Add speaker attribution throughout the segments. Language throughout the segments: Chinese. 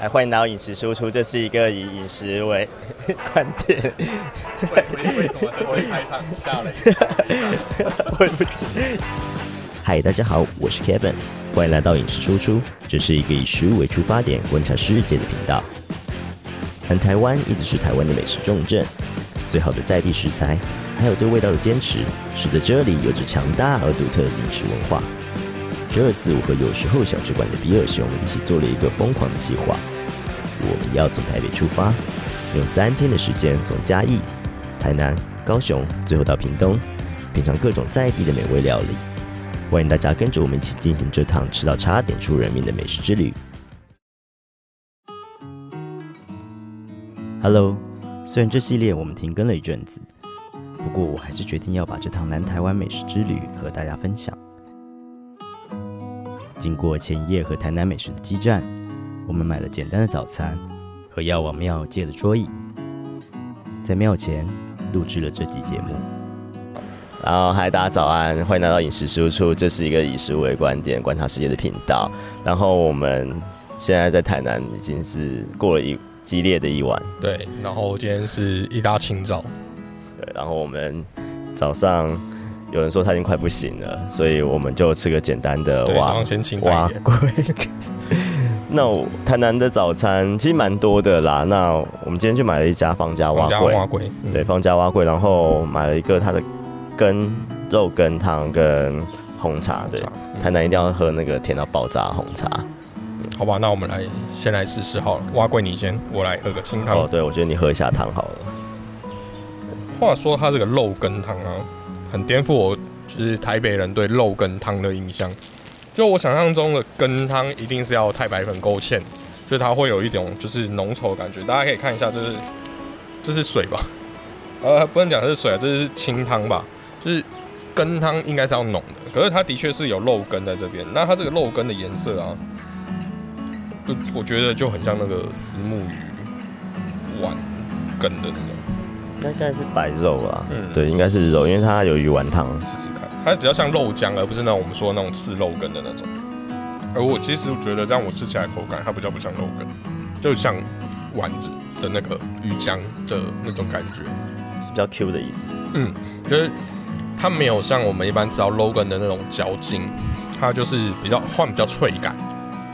Speaker 1: 来欢迎来到饮食输出，这是一个以饮食为观点。
Speaker 2: 为为什么这次开场下了一个？
Speaker 1: 对不起。嗨，大家好，我是 Kevin，欢迎来到饮食输出，这是一个以食物为出发点观察世界的频道。南台湾一直是台湾的美食重镇，最好的在地食材，还有对味道的坚持，使得这里有着强大而独特的饮食文化。这次我和有时候小吃馆的比尔熊一起做了一个疯狂的计划。我们要从台北出发，用三天的时间从嘉义、台南、高雄，最后到屏东，品尝各种在地的美味料理。欢迎大家跟着我们一起进行这趟吃到差点出人命的美食之旅。Hello，虽然这系列我们停更了一阵子，不过我还是决定要把这趟南台湾美食之旅和大家分享。经过前一夜和台南美食的激战，我们买了简单的早餐，和药王庙借了桌椅，在庙前录制了这集节目。然后，嗨，大家早安，欢迎来到饮食输出，这是一个以食物为观点观察世界的频道。然后，我们现在在台南已经是过了一激烈的一晚，
Speaker 2: 对，然后今天是一大清早，
Speaker 1: 对，然后我们早上。有人说他已经快不行了，所以我们就吃个简单的
Speaker 2: 蛙
Speaker 1: 蛙龟。那台南的早餐其实蛮多的啦。那我们今天去买了一家方家蛙龟，对，方家蛙龟，然后买了一个它的羹肉羹汤跟红茶。对，台南一定要喝那个甜到爆炸红茶。
Speaker 2: 好吧，那我们来先来试试好了。蛙龟你先，我来喝个清汤。
Speaker 1: 哦，对，我觉得你喝一下汤好了。
Speaker 2: 话说它这个肉羹汤啊。很颠覆我就是台北人对肉羹汤的印象，就我想象中的羹汤一定是要太白粉勾芡，所以它会有一种就是浓稠的感觉。大家可以看一下，这是这是水吧？呃，不能讲是水啊，这是清汤吧？就是羹汤应该是要浓的，可是它的确是有肉羹在这边。那它这个肉羹的颜色啊，就我觉得就很像那个石目鱼丸羹的那种。
Speaker 1: 应该是白肉啊，嗯，对，应该是肉，因为它有鱼丸汤。
Speaker 2: 试试看，它比较像肉浆，而不是那种我们说那种刺肉根的那种。而我其实觉得这样我吃起来口感，它比较不像肉羹，就像丸子的那个鱼浆的那种感觉，
Speaker 1: 是比较 Q 的意思。
Speaker 2: 嗯，就是它没有像我们一般吃到肉羹的那种嚼劲，它就是比较换比较脆感。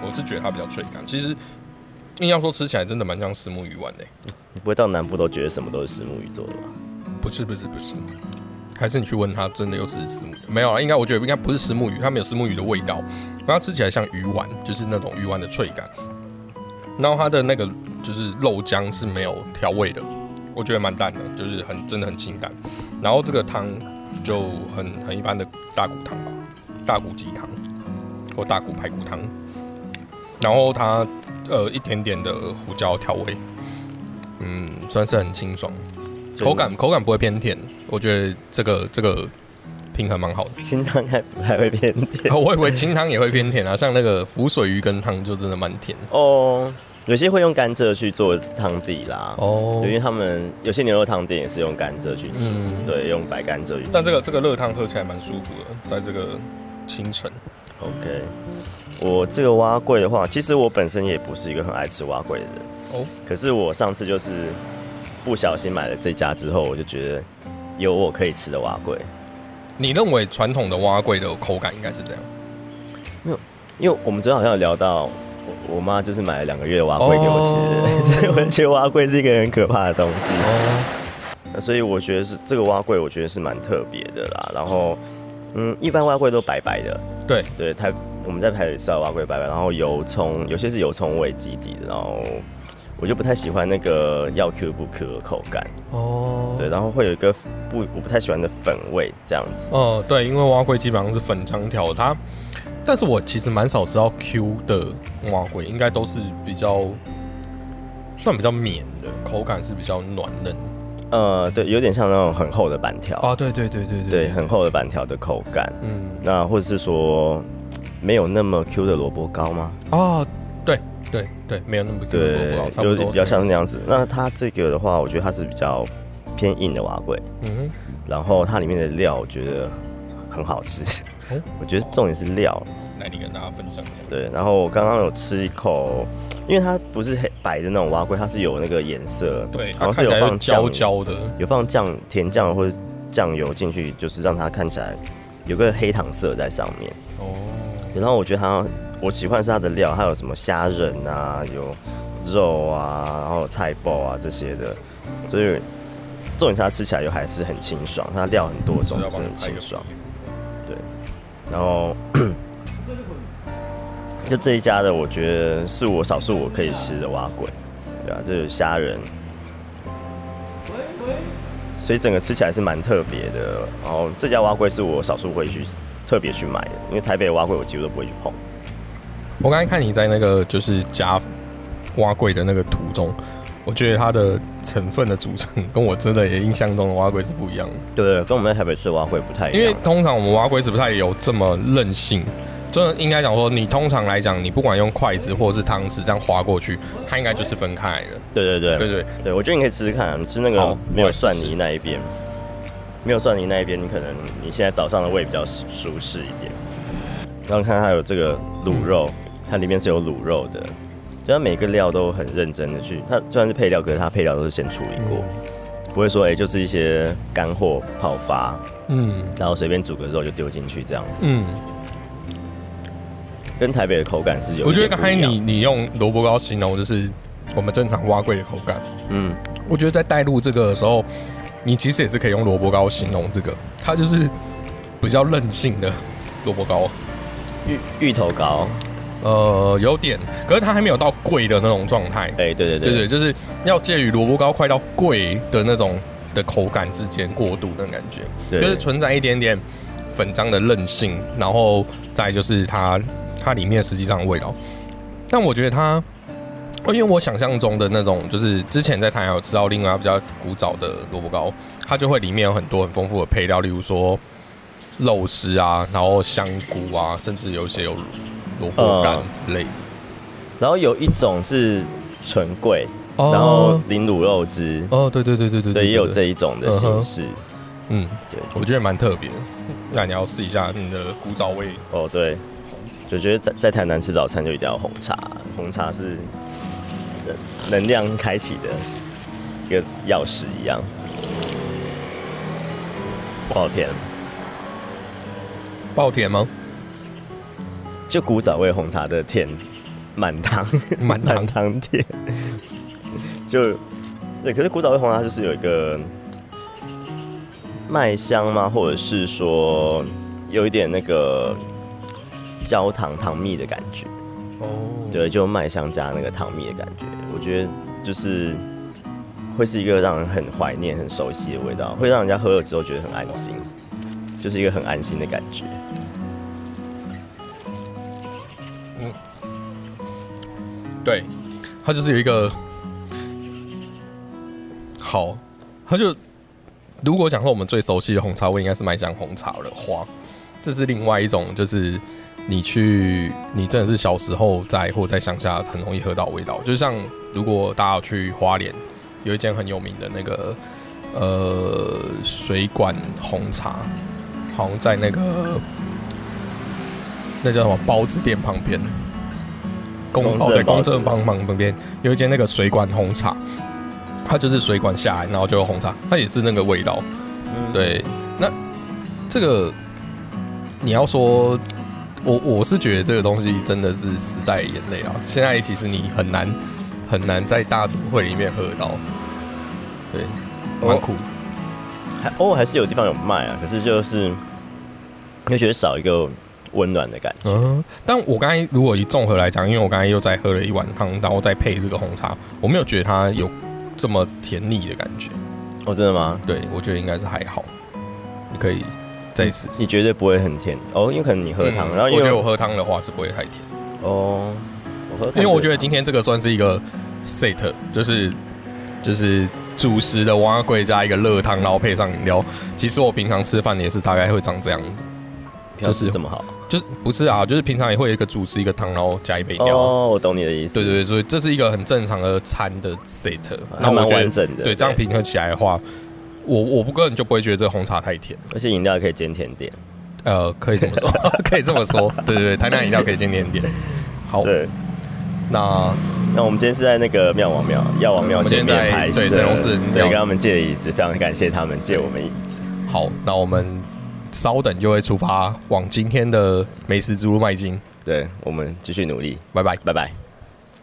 Speaker 2: 我是觉得它比较脆感，其实硬要说吃起来真的蛮像石目鱼丸的。
Speaker 1: 你不会到南部都觉得什么都是石目鱼做的吧？
Speaker 2: 不是不是不是，还是你去问他，真的有只是石木鱼？没有啊，应该我觉得应该不是石木鱼，它没有石木鱼的味道，它吃起来像鱼丸，就是那种鱼丸的脆感。然后它的那个就是肉浆是没有调味的，我觉得蛮淡的，就是很真的很清淡。然后这个汤就很很一般的大骨汤吧，大骨鸡汤或大骨排骨汤。然后它呃一点点的胡椒调味。嗯，算是很清爽，口感口感不会偏甜，我觉得这个这个平衡蛮好的。
Speaker 1: 清汤还还会偏甜？
Speaker 2: 我以为清汤也会偏甜啊，像那个浮水鱼羹汤就真的蛮甜
Speaker 1: 哦。有些会用甘蔗去做汤底啦，哦，因为他们有些牛肉汤店也是用甘蔗去煮，对，用白甘蔗。
Speaker 2: 但这个这个热汤喝起来蛮舒服的，在这个清晨。
Speaker 1: OK，我这个蛙桂的话，其实我本身也不是一个很爱吃蛙桂的人。哦，可是我上次就是不小心买了这家之后，我就觉得有我可以吃的蛙桂。
Speaker 2: 你认为传统的蛙桂的口感应该是这样？
Speaker 1: 没有，因为我们昨天好像有聊到，我我妈就是买了两个月的蛙桂给我吃，所以我觉得蛙桂是一个很可怕的东西。哦，所以我觉得是这个蛙桂，我觉得是蛮特别的啦。然后，嗯，一般蛙桂都白白的，
Speaker 2: 对
Speaker 1: 对，它我们在台北吃的蛙桂白白，然后油葱有些是油葱味基底的，然后。我就不太喜欢那个要 Q 不 Q 的口感。哦，对，然后会有一个不我不太喜欢的粉味这样子。
Speaker 2: 哦，对，因为蛙龟基本上是粉浆条它，但是我其实蛮少吃到 Q 的蛙龟，应该都是比较算比较绵的口感是比较软嫩，
Speaker 1: 呃，对，有点像那种很厚的板条。
Speaker 2: 啊，对对对对
Speaker 1: 对，很厚的板条的口感，嗯，那或者是说没有那么 Q 的萝卜糕吗？
Speaker 2: 哦。对对，没有那么对，
Speaker 1: 有比较像那样子。那它这个的话，我觉得它是比较偏硬的瓦柜，嗯，然后它里面的料我觉得很好吃，
Speaker 2: 哦
Speaker 1: 我觉得重点是料。
Speaker 2: 来，你跟大家分享一下。
Speaker 1: 对，然后我刚刚有吃一口，因为它不是黑白的那种蛙龟，它是有那个颜色，
Speaker 2: 对，
Speaker 1: 然后是有放
Speaker 2: 焦焦的，
Speaker 1: 有放酱甜酱或者酱油进去，就是让它看起来有个黑糖色在上面。
Speaker 2: 哦，
Speaker 1: 然后我觉得它，我喜欢是它的料，它有什么虾仁啊，有肉啊，然后有菜包啊这些的，所以重点是它吃起来又还是很清爽，它料很多种，是很清爽。对然后就这一家的，我觉得是我少数我可以吃的蛙龟，对啊，这是虾仁，所以整个吃起来是蛮特别的。然后这家蛙龟是我少数会去特别去买的，因为台北的蛙龟我几乎都不会去碰。
Speaker 2: 我刚才看你在那个就是夹蛙柜的那个途中，我觉得它的成分的组成跟我真的也印象中的蛙龟是不一样的。
Speaker 1: 对，跟我们在台北吃的蛙龟不太一样。
Speaker 2: 因为通常我们蛙龟是不太有这么韧性，就应该讲说，你通常来讲，你不管用筷子或者是汤匙这样划过去，它应该就是分开来的。
Speaker 1: 对对对
Speaker 2: 对对，
Speaker 1: 对，我觉得你可以吃吃看、啊，你吃那
Speaker 2: 好
Speaker 1: 个没有蒜泥那一边，没有蒜泥那一边，你可能你现在早上的胃比较舒舒适一点。然后看它有这个卤肉，它里面是有卤肉的，就它每个料都很认真的去，它虽然是配料，可是它配料都是先处理过，不会说哎、就是一些干货泡发，
Speaker 2: 嗯。
Speaker 1: 然后随便煮个肉就丢进去这样子，
Speaker 2: 嗯，
Speaker 1: 跟台北的口感是有
Speaker 2: 我觉得刚才你你用萝卜糕形容就是我们正常蛙龟的口感，
Speaker 1: 嗯。
Speaker 2: 我觉得在带入这个的时候，你其实也是可以用萝卜糕形容这个，它就是比较韧性的萝卜糕。
Speaker 1: 芋芋头糕，
Speaker 2: 呃，有点，可是它还没有到贵的那种状态。
Speaker 1: 哎、对对对
Speaker 2: 对对，就是要介于萝卜糕快到贵的那种的口感之间过渡的感觉，就是存在一点点粉浆的韧性，然后再就是它它里面实际上的味道。但我觉得它，因为我想象中的那种，就是之前在台湾有吃到另外比较古早的萝卜糕，它就会里面有很多很丰富的配料，例如说肉丝啊，然后香菇啊，甚至有一些有萝卜干之类的。
Speaker 1: 然后有一种是纯桂，
Speaker 2: 哦
Speaker 1: 然后淋卤肉汁，
Speaker 2: 哦，对对对对对
Speaker 1: 对，也有这一种的形式。
Speaker 2: 嗯，
Speaker 1: 对，
Speaker 2: 我觉得蛮特别的。那你要试一下你的古早味
Speaker 1: 哦对，就觉得在在台南吃早餐就一定要红茶，红茶是呃能量开启的一个钥匙一样。爆甜，
Speaker 2: 爆甜吗？
Speaker 1: 就古早味红茶的甜，满糖
Speaker 2: 满糖
Speaker 1: 满糖甜，就对。可是古早味红茶就是有一个麦香吗？或者是说有一点那个焦糖糖蜜的感觉？
Speaker 2: 哦，
Speaker 1: 对，就麦香加那个糖蜜的感觉，我觉得就是会是一个让人很怀念、很熟悉的味道，会让人家喝了之后觉得很安心，就是一个很安心的感觉。
Speaker 2: 对，它就是有一个好，它就如果讲说我们最熟悉的红茶味应该是麦香红茶的话，这是另外一种，就是你去你真的是小时候在或在乡下很容易喝到味道，就像如果大家去花莲，有一间很有名的那个呃水管红茶，好像在那个那叫什么包子店旁边。公
Speaker 1: 公
Speaker 2: 哦对，
Speaker 1: 正
Speaker 2: 公正帮旁旁边有一间那个水管红茶，它就是水管下来，然后就有红茶，它也是那个味道。对，那这个你要说，我我是觉得这个东西真的是时代的眼泪啊！现在其实你很难很难在大都会里面喝到，对，蛮酷。
Speaker 1: 还偶尔还是有地方有卖啊，可是就是你会觉得少一个温暖的感觉。
Speaker 2: 嗯，但我刚才如果以综合来讲，因为我刚才又再喝了一碗汤，然后再配这个红茶，我没有觉得它有这么甜腻的感觉。
Speaker 1: 哦，真的吗？
Speaker 2: 对，我觉得应该是还好，你可以再试试。
Speaker 1: 你绝对不会很甜哦，因为可能你喝汤，然后因
Speaker 2: 我觉得我喝汤的话是不会太甜，
Speaker 1: 哦，我喝汤
Speaker 2: 因为我觉得今天这个算是一个 set，就是就是主食的蛙桂加一个热汤，然后配上饮料。其实我平常吃饭也是大概会长这样子，
Speaker 1: 就是这么好，
Speaker 2: 就是不是啊，就是平常也会有一个主食一个汤，然后加一杯料。
Speaker 1: 哦，我懂你的意思。
Speaker 2: 对对对，所以这是一个很正常的餐的 set，那
Speaker 1: 蛮完整的。
Speaker 2: 对，这样平衡起来的话，我我不个你就不会觉得这红茶太甜，
Speaker 1: 而且饮料可以兼甜点。
Speaker 2: 呃，可以这么说，可以这么说。对对对，台南饮料可以兼甜点。好，
Speaker 1: 对。
Speaker 2: 那
Speaker 1: 那我们今天是在那个庙王庙药王庙前面拍摄，对，跟他们借椅子，非常感谢他们借我们椅子。
Speaker 2: 好，那我们稍等就会出发，往今天的美食之路迈进。
Speaker 1: 对我们继续努力，
Speaker 2: 拜拜，
Speaker 1: 拜拜。